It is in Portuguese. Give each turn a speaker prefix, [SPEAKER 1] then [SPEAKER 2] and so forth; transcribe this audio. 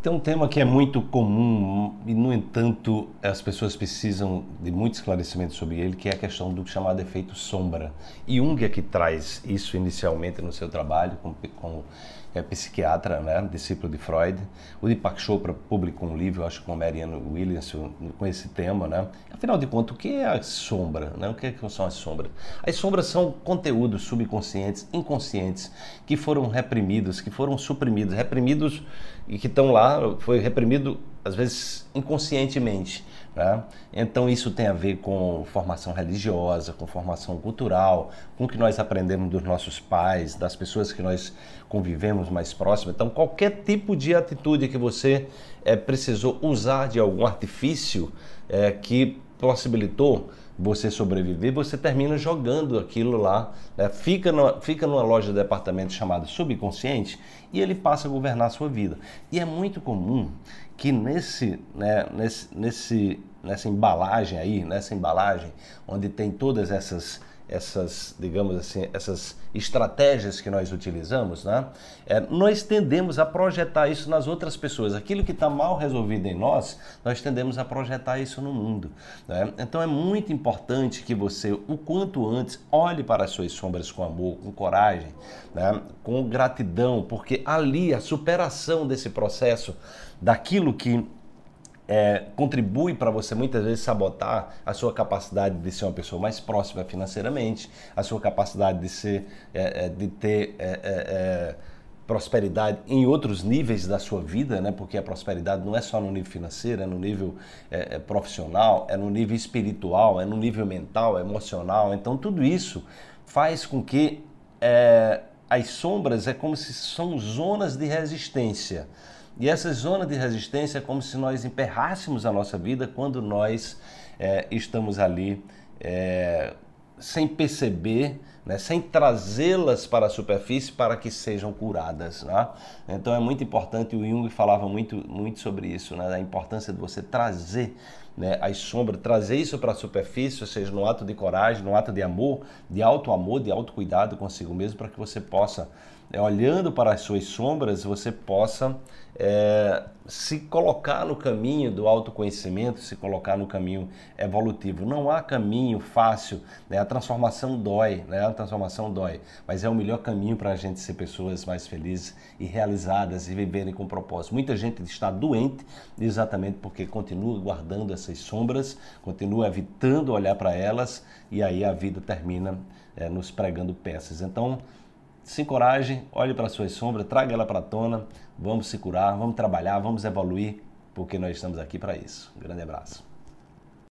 [SPEAKER 1] Tem um tema que é muito comum e, no entanto, as pessoas precisam de muito esclarecimento sobre ele, que é a questão do chamado efeito sombra. Jung é que traz isso inicialmente no seu trabalho com, com é psiquiatra, né, discípulo de Freud. O Deepak Chopra publicou um livro, acho que com Marianne Williams, com esse tema, né? Afinal de contas, o que é a sombra? Né? O que, é que são as sombras? As sombras são conteúdos subconscientes, inconscientes, que foram reprimidos, que foram suprimidos, reprimidos e que estão lá, foi reprimido às vezes inconscientemente. Né? Então isso tem a ver com formação religiosa, com formação cultural, com o que nós aprendemos dos nossos pais, das pessoas que nós convivemos mais próximas. Então qualquer tipo de atitude que você é, precisou usar de algum artifício é, que possibilitou você sobreviver, você termina jogando aquilo lá, né? fica, fica numa loja de departamento chamada subconsciente e ele passa a governar a sua vida. E é muito comum que nesse, né, nesse, nesse, nessa embalagem aí, nessa embalagem onde tem todas essas essas, digamos assim, essas estratégias que nós utilizamos, né? É, nós tendemos a projetar isso nas outras pessoas. Aquilo que está mal resolvido em nós, nós tendemos a projetar isso no mundo. Né? Então é muito importante que você, o quanto antes, olhe para as suas sombras com amor, com coragem, né? com gratidão, porque ali a superação desse processo, daquilo que é, contribui para você muitas vezes sabotar a sua capacidade de ser uma pessoa mais próxima financeiramente, a sua capacidade de ser, é, é de ter é, é, é, prosperidade em outros níveis da sua vida, né? Porque a prosperidade não é só no nível financeiro, é no nível profissional, é no nível espiritual, é no nível mental, emocional. Então tudo isso faz com que as sombras é como se são zonas de resistência. E essa zona de resistência é como se nós emperrássemos a nossa vida quando nós é, estamos ali é, sem perceber, né, sem trazê-las para a superfície para que sejam curadas. Né? Então é muito importante, o Jung falava muito, muito sobre isso, né, a importância de você trazer né, as sombras, trazer isso para a superfície, ou seja, no ato de coragem, no ato de amor, de alto amor, de alto cuidado consigo mesmo, para que você possa é, olhando para as suas sombras, você possa é, se colocar no caminho do autoconhecimento, se colocar no caminho evolutivo. Não há caminho fácil, né? a transformação dói, né? a transformação dói, mas é o melhor caminho para a gente ser pessoas mais felizes e realizadas e viverem com propósito. Muita gente está doente exatamente porque continua guardando essas sombras, continua evitando olhar para elas e aí a vida termina é, nos pregando peças. Então, se encoraje, olhe para a sua sombra, traga ela para a tona, vamos se curar, vamos trabalhar, vamos evoluir, porque nós estamos aqui para isso. Um grande abraço.